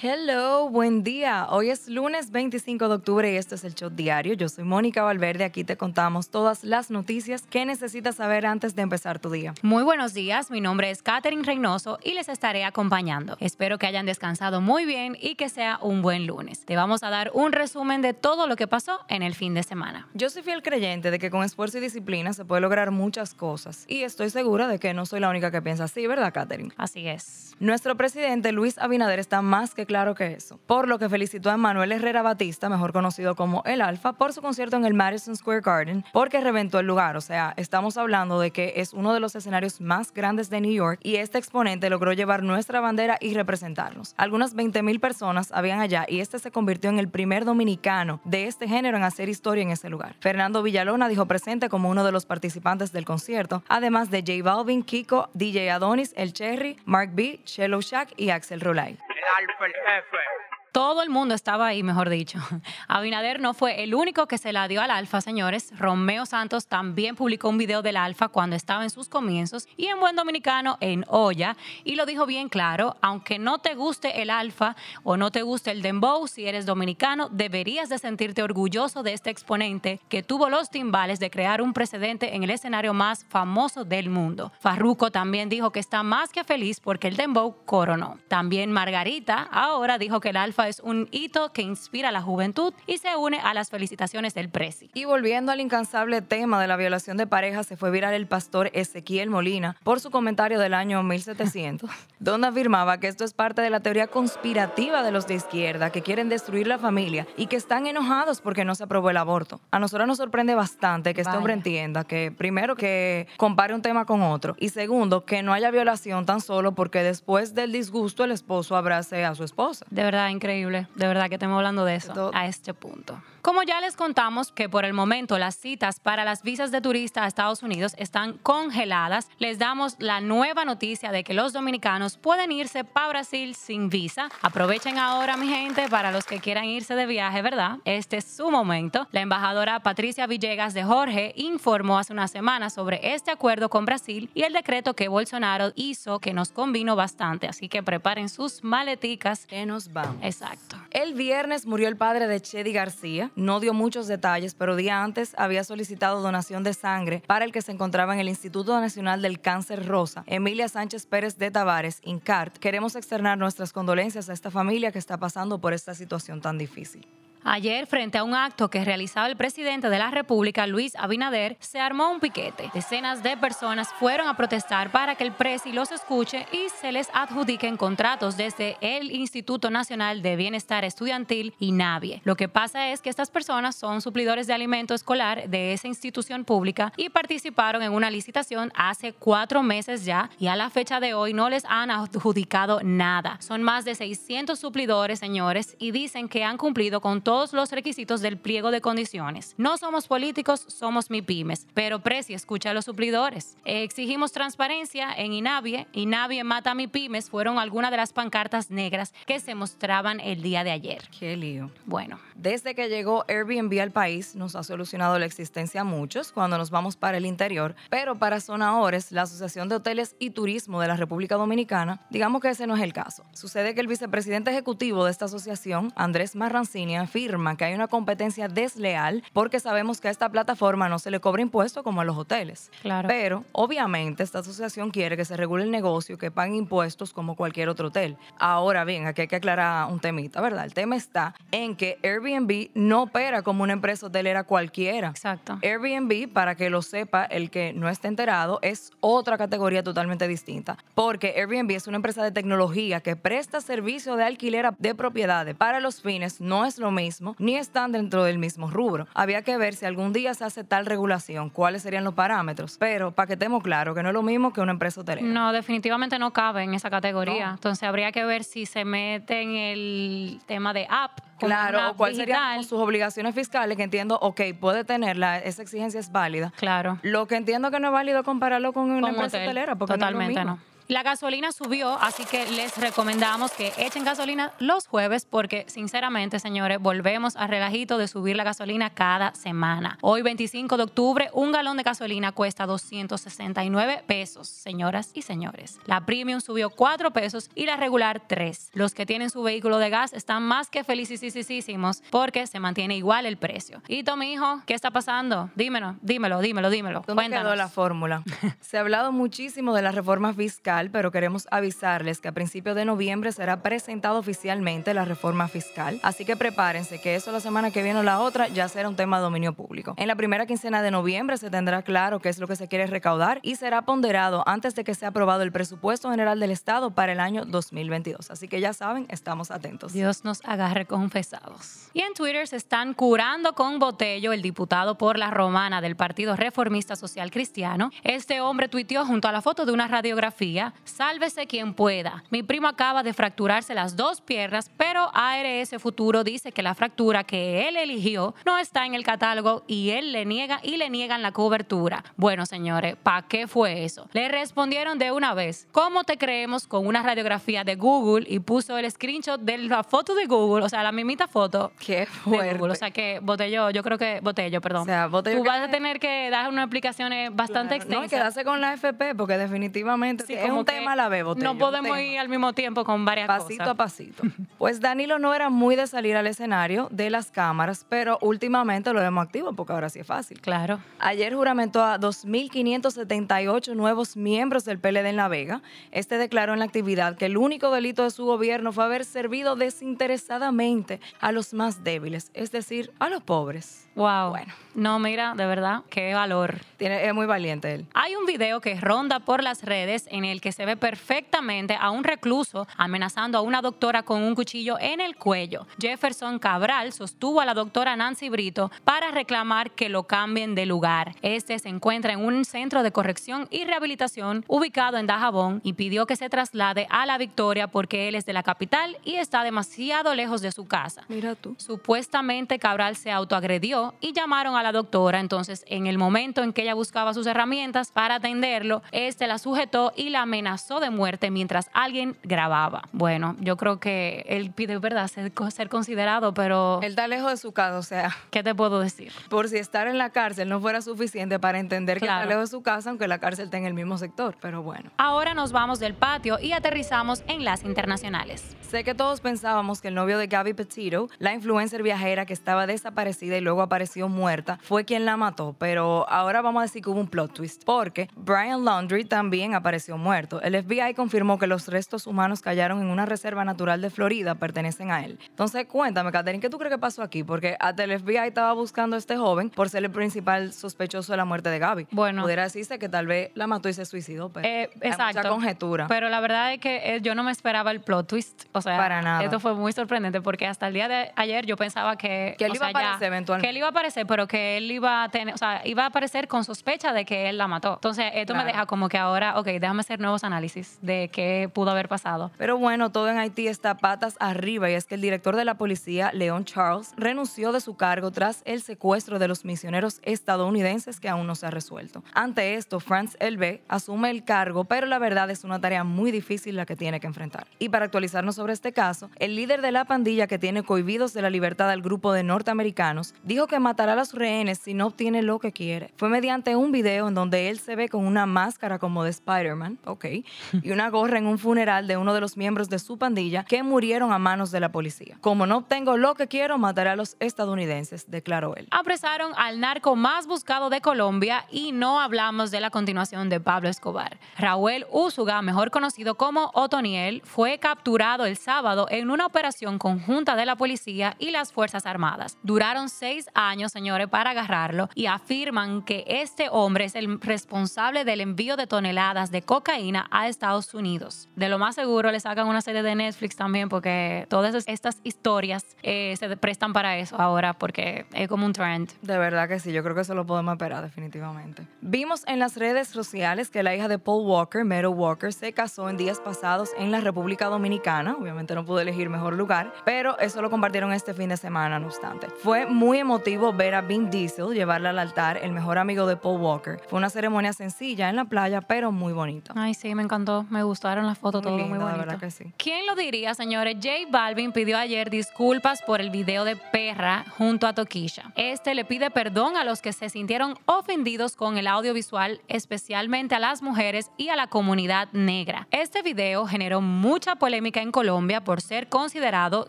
Hello, buen día. Hoy es lunes 25 de octubre y esto es el Show Diario. Yo soy Mónica Valverde. Aquí te contamos todas las noticias que necesitas saber antes de empezar tu día. Muy buenos días. Mi nombre es Katherine Reynoso y les estaré acompañando. Espero que hayan descansado muy bien y que sea un buen lunes. Te vamos a dar un resumen de todo lo que pasó en el fin de semana. Yo soy fiel creyente de que con esfuerzo y disciplina se puede lograr muchas cosas y estoy segura de que no soy la única que piensa así, ¿verdad, Katherine? Así es. Nuestro presidente Luis Abinader está más que claro que eso, por lo que felicitó a Manuel Herrera Batista, mejor conocido como El Alfa, por su concierto en el Madison Square Garden, porque reventó el lugar. O sea, estamos hablando de que es uno de los escenarios más grandes de New York y este exponente logró llevar nuestra bandera y representarnos. Algunas 20 mil personas habían allá y este se convirtió en el primer dominicano de este género en hacer historia en ese lugar. Fernando Villalona dijo presente como uno de los participantes del concierto, además de J Balvin, Kiko, DJ Adonis, El Cherry, Mark B, Shello Shack y Axel Rolay. El alfa, el jefe. Todo el mundo estaba ahí, mejor dicho. Abinader no fue el único que se la dio al Alfa, señores. Romeo Santos también publicó un video del Alfa cuando estaba en sus comienzos y en buen dominicano en olla y lo dijo bien claro, aunque no te guste el Alfa o no te guste el dembow, si eres dominicano, deberías de sentirte orgulloso de este exponente que tuvo los timbales de crear un precedente en el escenario más famoso del mundo. Farruko también dijo que está más que feliz porque el dembow coronó. También Margarita ahora dijo que el Alfa es un hito que inspira a la juventud y se une a las felicitaciones del Presi. Y volviendo al incansable tema de la violación de parejas, se fue viral el pastor Ezequiel Molina por su comentario del año 1700, donde afirmaba que esto es parte de la teoría conspirativa de los de izquierda que quieren destruir la familia y que están enojados porque no se aprobó el aborto. A nosotros nos sorprende bastante que este Vaya. hombre entienda que, primero, que compare un tema con otro y segundo, que no haya violación tan solo porque después del disgusto el esposo abrace a su esposa. De verdad, increíble. De verdad que estamos hablando de eso a este punto. Como ya les contamos que por el momento las citas para las visas de turista a Estados Unidos están congeladas, les damos la nueva noticia de que los dominicanos pueden irse para Brasil sin visa. Aprovechen ahora, mi gente, para los que quieran irse de viaje, ¿verdad? Este es su momento. La embajadora Patricia Villegas de Jorge informó hace una semana sobre este acuerdo con Brasil y el decreto que Bolsonaro hizo que nos convino bastante. Así que preparen sus maleticas. Que nos vamos. Exacto. El viernes murió el padre de Chedi García. No dio muchos detalles, pero día antes había solicitado donación de sangre para el que se encontraba en el Instituto Nacional del Cáncer Rosa. Emilia Sánchez Pérez de Tavares, INCART. Queremos externar nuestras condolencias a esta familia que está pasando por esta situación tan difícil. Ayer, frente a un acto que realizaba el presidente de la República, Luis Abinader, se armó un piquete. Decenas de personas fueron a protestar para que el presi los escuche y se les adjudiquen contratos desde el Instituto Nacional de Bienestar Estudiantil y NAVIE. Lo que pasa es que estas personas son suplidores de alimento escolar de esa institución pública y participaron en una licitación hace cuatro meses ya y a la fecha de hoy no les han adjudicado nada. Son más de 600 suplidores, señores, y dicen que han cumplido con todos los requisitos del pliego de condiciones. No somos políticos, somos MIPIMES, pero Presi escucha a los suplidores. Exigimos transparencia en INAVIE. INAVIE mata a MIPIMES fueron algunas de las pancartas negras que se mostraban el día de ayer. Qué lío. Bueno, Desde que llegó Airbnb al país, nos ha solucionado la existencia a muchos cuando nos vamos para el interior, pero para Zonaores, la Asociación de Hoteles y Turismo de la República Dominicana, digamos que ese no es el caso. Sucede que el vicepresidente ejecutivo de esta asociación, Andrés Marrancini, afirma que hay una competencia desleal porque sabemos que a esta plataforma no se le cobra impuesto como a los hoteles. Claro. Pero, obviamente, esta asociación quiere que se regule el negocio, que paguen impuestos como cualquier otro hotel. Ahora bien, aquí hay que aclarar un temita, ¿verdad? El tema está en que Airbnb no opera como una empresa hotelera cualquiera. exacto. Airbnb, para que lo sepa el que no esté enterado, es otra categoría totalmente distinta. Porque Airbnb es una empresa de tecnología que presta servicio de alquiler de propiedades. Para los fines no es lo mismo, ni están dentro del mismo rubro. Había que ver si algún día se hace tal regulación, cuáles serían los parámetros. Pero para que estemos claros, que no es lo mismo que una empresa hotelera. No, definitivamente no cabe en esa categoría. No. Entonces habría que ver si se mete en el tema de app. Claro, o cuáles serían sus obligaciones fiscales, que entiendo, ok, puede tenerla, esa exigencia es válida. Claro. Lo que entiendo que no es válido compararlo con una Con empresa hotel. hotelera, porque Totalmente no. es lo mismo. La gasolina subió, así que les recomendamos que echen gasolina los jueves porque sinceramente, señores, volvemos al relajito de subir la gasolina cada semana. Hoy 25 de octubre, un galón de gasolina cuesta 269 pesos, señoras y señores. La premium subió 4 pesos y la regular 3. Los que tienen su vehículo de gas están más que felicísimos porque se mantiene igual el precio. Y mi hijo, ¿qué está pasando? Dímelo, dímelo, dímelo, dímelo. ¿Dónde Cuéntanos. quedó la fórmula? Se ha hablado muchísimo de la reforma fiscal, pero queremos avisarles que a principios de noviembre será presentada oficialmente la reforma fiscal. Así que prepárense que eso la semana que viene o la otra ya será un tema de dominio público. En la primera quincena de noviembre se tendrá claro qué es lo que se quiere recaudar y será ponderado antes de que sea aprobado el presupuesto general del Estado para el año 2022. Así que ya saben, estamos atentos. Dios nos agarre confesados. Y en Twitter se están curando con Botello, el diputado por la Romana del Partido Reformista Social Cristiano. Este hombre tuiteó junto a la foto de una radiografía, sálvese quien pueda. Mi primo acaba de fracturarse las dos piernas, pero ARS Futuro dice que la fractura que él eligió no está en el catálogo y él le niega y le niegan la cobertura. Bueno, señores, ¿para qué fue eso? Le respondieron de una vez, ¿cómo te creemos con una radiografía de Google y puso el screenshot de la foto de Google, o sea, la mismita foto Qué de fuerte. Google. O sea que Botello, yo creo que Botello, perdón. O sea, Botello Tú vas a tener que dar unas explicaciones bastante Claro, No, y extensas. quedarse con la FP porque definitivamente Sí, es como un que tema a la vez, Botello, No podemos ir al mismo tiempo con varias pasito cosas. a pasito. Pues Danilo no era muy de salir al escenario de las cámaras, pero últimamente lo vemos activo porque ahora sí es fácil. Claro. Ayer juramentó a 2.578 nuevos miembros del PLD en La Vega. Este declaró en la actividad que el único delito de su gobierno fue haber servido desinteresadamente a los más débiles, es decir, a los pobres. Wow. Bueno. No, mira, de verdad, qué valor. Tiene, es muy valiente él. Hay un video que ronda por las redes en el que se ve perfectamente a un recluso amenazando a una doctora con un cuchillo en el cuello. Jefferson Cabral sostuvo a la doctora Nancy Brito para reclamar que lo cambien de lugar. Este se encuentra en un centro de corrección y rehabilitación ubicado en Dajabón y pidió que se traslade a La Victoria porque él es de la capital y está demasiado lejos de su casa. Mira tú. Supuestamente Cabral se autoagredió y llamaron a la doctora. Entonces, en el momento en que ella buscaba sus herramientas para atenderlo, este la sujetó y la amenazó de muerte mientras alguien grababa. Bueno, yo creo que él pide, ¿verdad?, ser, ser considerado, pero Él está lejos de su casa, o sea, ¿qué te puedo decir? por si estar en la cárcel no fuera suficiente para entender que está lejos de su casa, aunque la cárcel esté en el mismo sector. Pero bueno. Ahora nos vamos del patio y aterrizamos en las internacionales. Sé que todos pensábamos que el novio de Gabby Petito, la influencer viajera que estaba desaparecida y luego apareció muerta, fue quien la mató, pero ahora vamos a decir que hubo un plot twist, porque Brian Laundrie también apareció muerto. El FBI confirmó que los restos humanos que hallaron en una reserva natural de Florida pertenecen a él. Entonces, cuéntame, Catherine, ¿qué tú crees que pasó aquí? Porque hasta el FBI estaba buscando a este joven por ser el principal sospechoso de la muerte de Gabby. Bueno. Pudiera decirse que tal vez la mató y se suicidó, pero Eh, hay exacto. mucha conjetura. Pero la verdad es que eh, yo no me esperaba el plot twist. O sea, Para nada. esto fue muy sorprendente porque hasta el día de ayer yo pensaba que. Que él o iba a ya- aparecer eventualmente. Que él iba a aparecer, pero que él iba a tener. O sea, iba a aparecer con sospecha de que él la mató. Entonces, esto me deja como que ahora, ok, déjame hacer nuevos análisis de qué pudo haber pasado. Pero bueno, todo en Haití está patas arriba y es que el director de la policía, Leon Charles, renunció de su cargo tras el secuestro de los misioneros estadounidenses que aún no se ha resuelto. Ante esto, Franz Elbe asume el cargo, pero la verdad es una tarea muy difícil la que tiene que enfrentar. Y para actualizarnos sobre este caso, el líder de la pandilla que tiene cohibidos de la libertad al grupo de norteamericanos dijo que matará a los rehenes si no obtiene lo que quiere. Fue mediante un video en donde él se ve con una máscara como de Spider-Man, ok, y una gorra en un funeral de uno de los miembros de su pandilla que murieron a manos de la policía. Como no obtengo lo que quiero, mataré a los estadounidenses, declaró él. Apresaron al narco más buscado de Colombia y no hablamos de la continuación de Pablo Escobar. Raúl Úsuga, mejor conocido como Otoniel, fue capturado el sábado en una operación conjunta de la policía y las Fuerzas Armadas. Duraron seis años, señores, para agarrarlo y afirman que este hombre es el responsable del envío de toneladas de cocaína a Estados Unidos. De lo más seguro le sacan una serie de Netflix también porque todas es- estas historias eh, se prestan para eso ahora porque es como un trend. De verdad que sí, yo creo que eso lo podemos esperar definitivamente. Vimos en las redes sociales que la hija de Paul Walker, Meadow Walker, se casó en días pasados en la República Dominicana. Obviamente no pude elegir mejor lugar, pero eso lo compartieron este fin de semana, no obstante. Fue muy emotivo ver a Vin Diesel llevarla al altar, el mejor amigo de Paul Walker. Fue una ceremonia sencilla en la playa, pero muy bonita. Ay, sí, me encantó. Me gustaron las fotos, todo muy linda, de bonito. verdad que sí. ¿Quién lo diría, señores? J Balvin pidió ayer disculpas por el video de Perra junto a Toquisha. Este le pide perdón a los que se sintieron ofendidos con el audiovisual, especialmente a las mujeres y a la comunidad negra. Este video generó mucha polémica en Colombia por ser considerado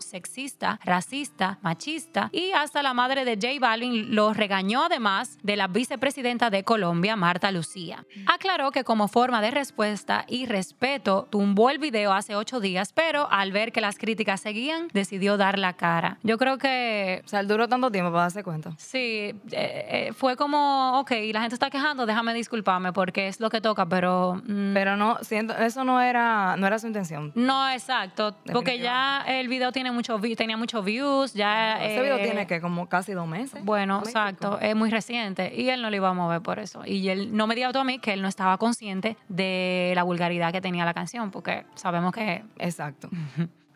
sexista, racista, machista y hasta la madre de J Balvin lo regañó además de la vicepresidenta de Colombia, Marta Lucía. Aclaró que como forma de respuesta y respeto tumbó el video hace ocho días, pero al ver que las críticas seguían, decidió dar la cara. Yo creo que O sea, él duró tanto tiempo para darse cuenta. Sí, eh, eh, fue como, ok, la gente está quejando, déjame disculparme porque es lo que toca, pero... mm, Pero no, siento, eso no era, no era su intención. no, exacto, porque ya el video tiene mucho, tenía muchos views, ya... Ese video eh, tiene que como casi dos meses. Bueno, ¿No me exacto, es muy reciente y él no lo iba a mover por eso. Y él no me dijo a mí que él no estaba consciente de la vulgaridad que tenía la canción, porque sabemos que Exacto.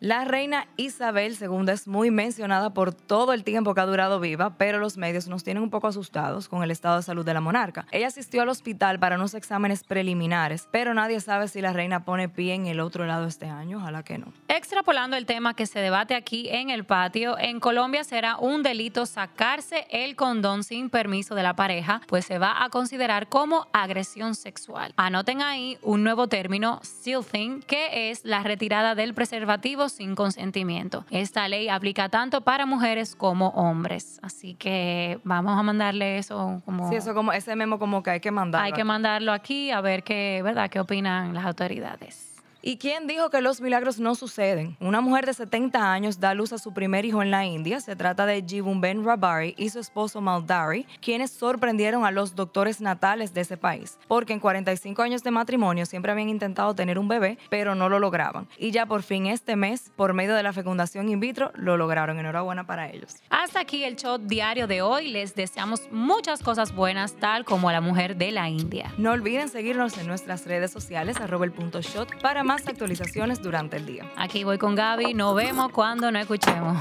La reina Isabel II es muy mencionada por todo el tiempo que ha durado viva, pero los medios nos tienen un poco asustados con el estado de salud de la monarca. Ella asistió al hospital para unos exámenes preliminares, pero nadie sabe si la reina pone pie en el otro lado este año. Ojalá que no. Extrapolando el tema que se debate aquí en el patio, en Colombia será un delito sacarse el condón sin permiso de la pareja, pues se va a considerar como agresión sexual. Anoten ahí un nuevo término, stealthing, que es la retirada del preservativo sin consentimiento. Esta ley aplica tanto para mujeres como hombres, así que vamos a mandarle eso como... Sí, eso como ese memo como que hay que mandar. hay que mandarlo aquí a ver qué, ¿verdad? qué opinan las autoridades. ¿Y quién dijo que los milagros no suceden? Una mujer de 70 años da luz a su primer hijo en la India. Se trata de Jivumben Rabari y su esposo Maldari, quienes sorprendieron a los doctores natales de ese país, porque en 45 años de matrimonio siempre habían intentado tener un bebé, pero no lo lograban. Y ya por fin este mes, por medio de la fecundación in vitro, lo lograron. Enhorabuena para ellos. Hasta aquí el show diario de hoy. Les deseamos muchas cosas buenas, tal como a la mujer de la India. No olviden seguirnos en nuestras redes sociales, arroba el punto shot, para actualizaciones durante el día. Aquí voy con Gaby. Nos vemos cuando nos escuchemos.